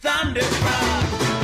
Thunderstruck.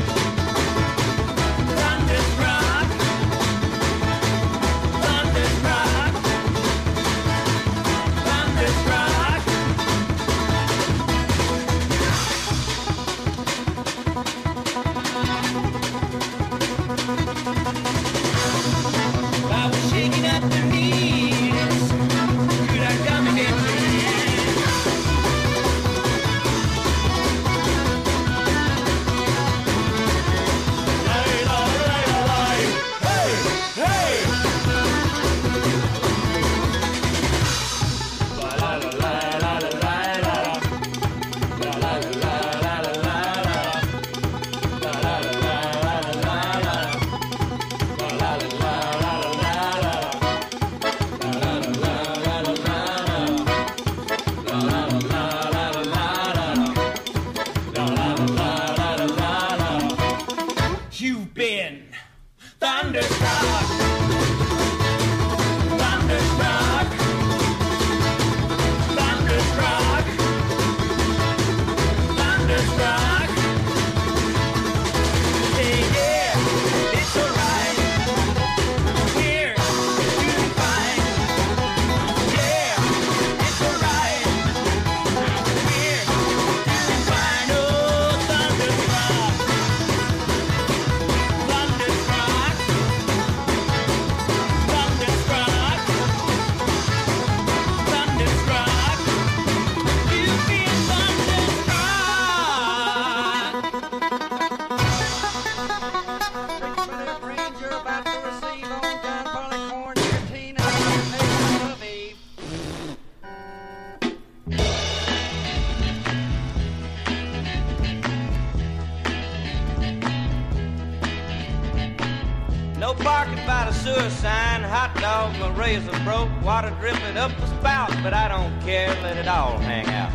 razor broke, water dripping up the spout, but I don't care, let it all hang out.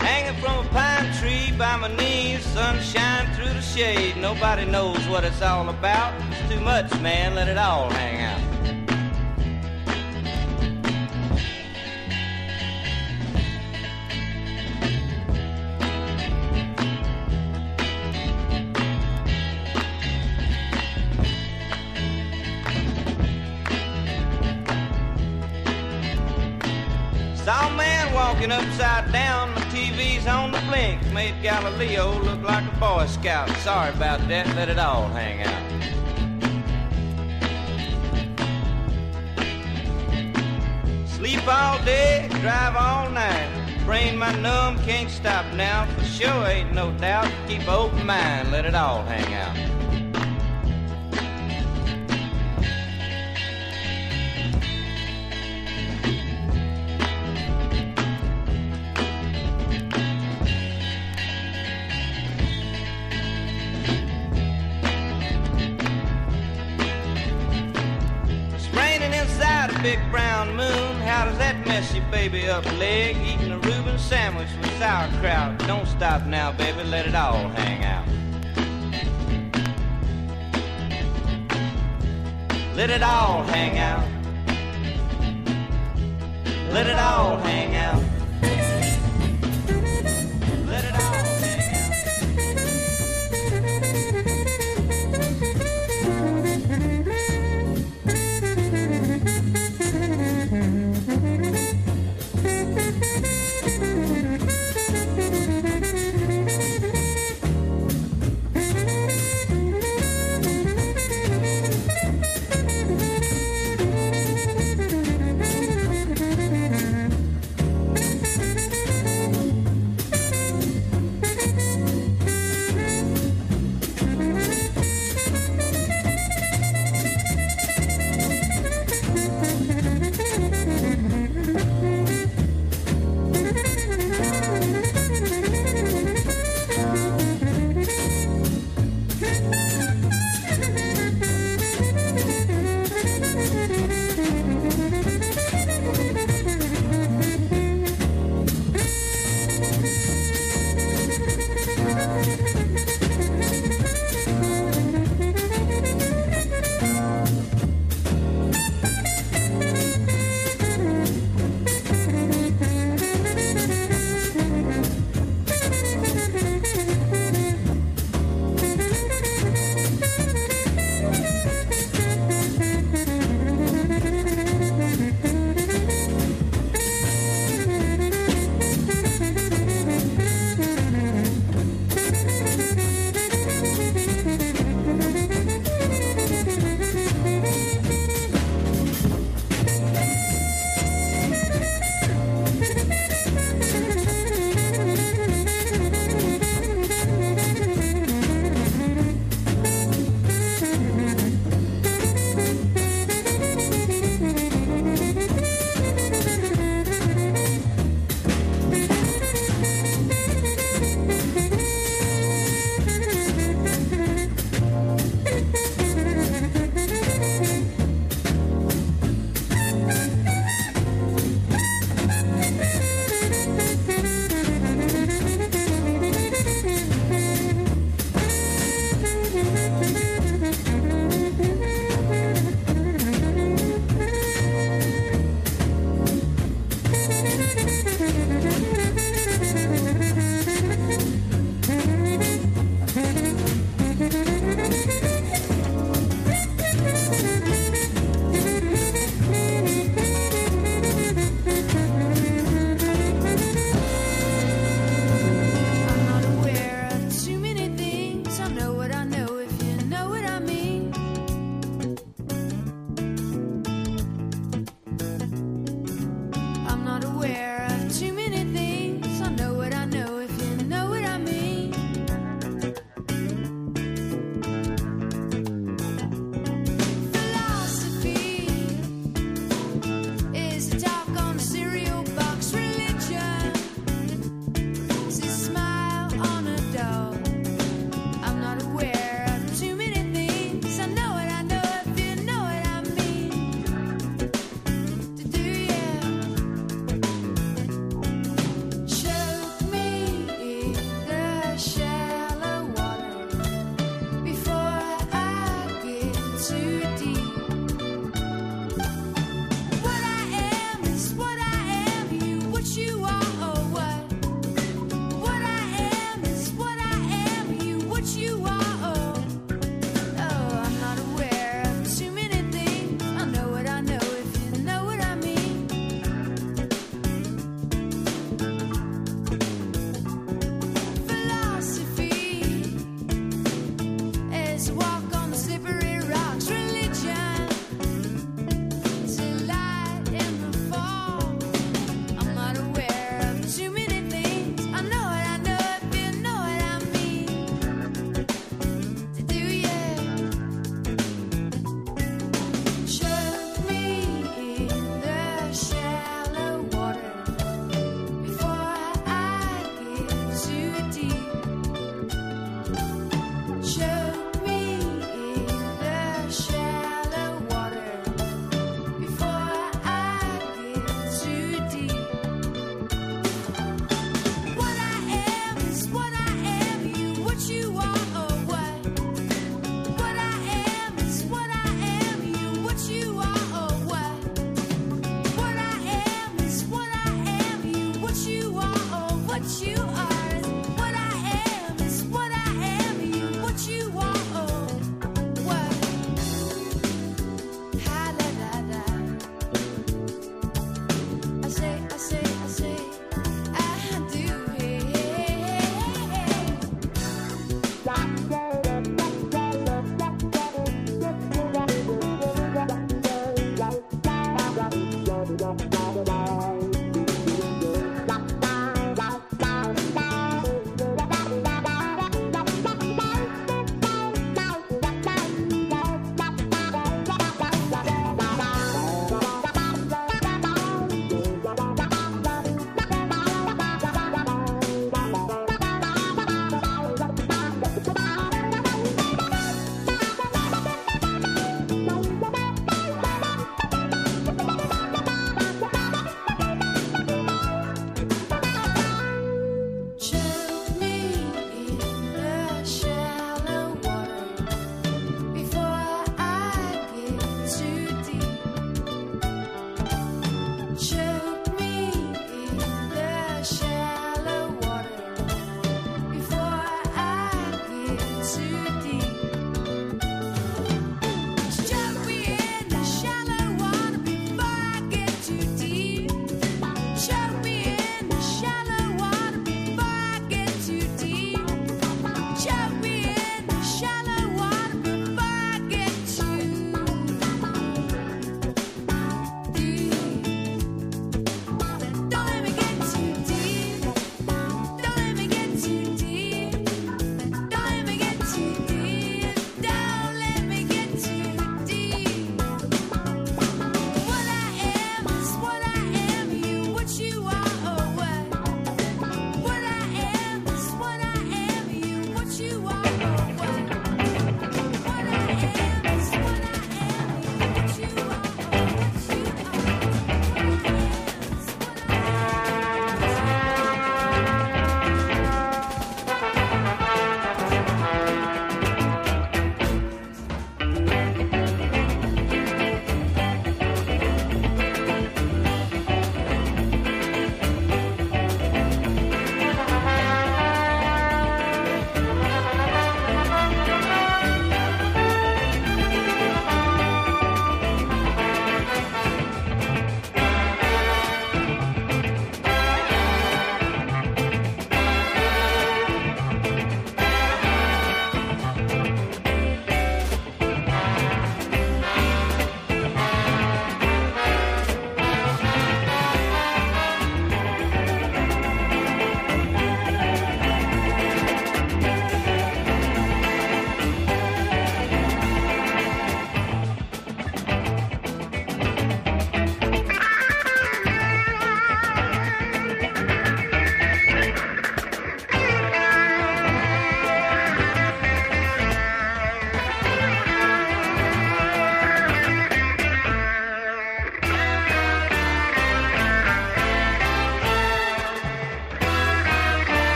Hanging from a pine tree by my knees, sunshine through the shade. Nobody knows what it's all about. It's too much, man, let it all hang out. walking upside down. My TV's on the blink. Made Galileo look like a Boy Scout. Sorry about that. Let it all hang out. Sleep all day, drive all night. Brain my numb, can't stop now. For sure ain't no doubt. Keep open mind, let it all hang out. your baby up leg, eating a Reuben sandwich with sauerkraut. Don't stop now, baby, let it all hang out. Let it all hang out. Let it all hang out.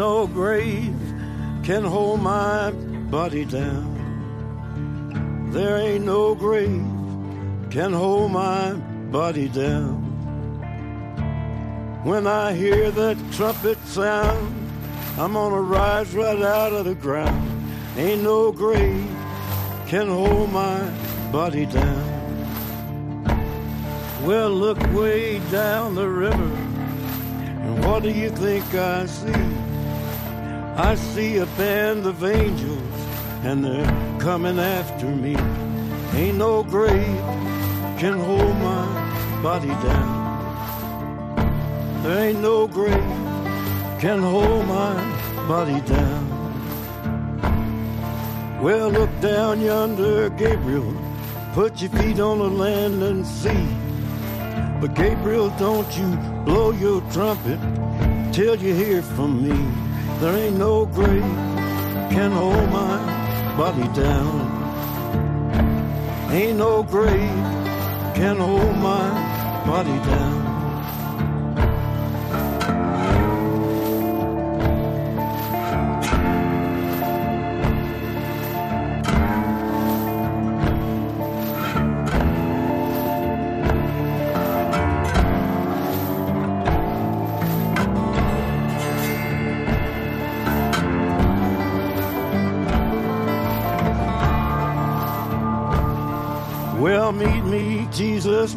No grave can hold my body down. There ain't no grave can hold my body down. When I hear that trumpet sound, I'm gonna rise right out of the ground. Ain't no grave can hold my body down. Well, look way down the river. And what do you think I see? I see a band of angels, and they're coming after me. Ain't no grave can hold my body down. There ain't no grave can hold my body down. Well, look down yonder, Gabriel. Put your feet on the land and see. But Gabriel, don't you blow your trumpet till you hear from me. There ain't no grave can hold my body down. Ain't no grave can hold my body down.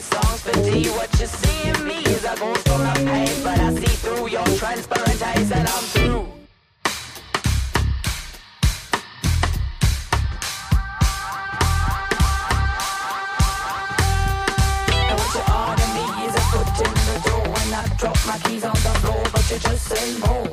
the songs for D. What you see in me is a ghost for my pain, but I see through your transparent eyes and I'm through. What you are to me is a foot in the door when I drop my keys on the floor, but you just say no. Oh.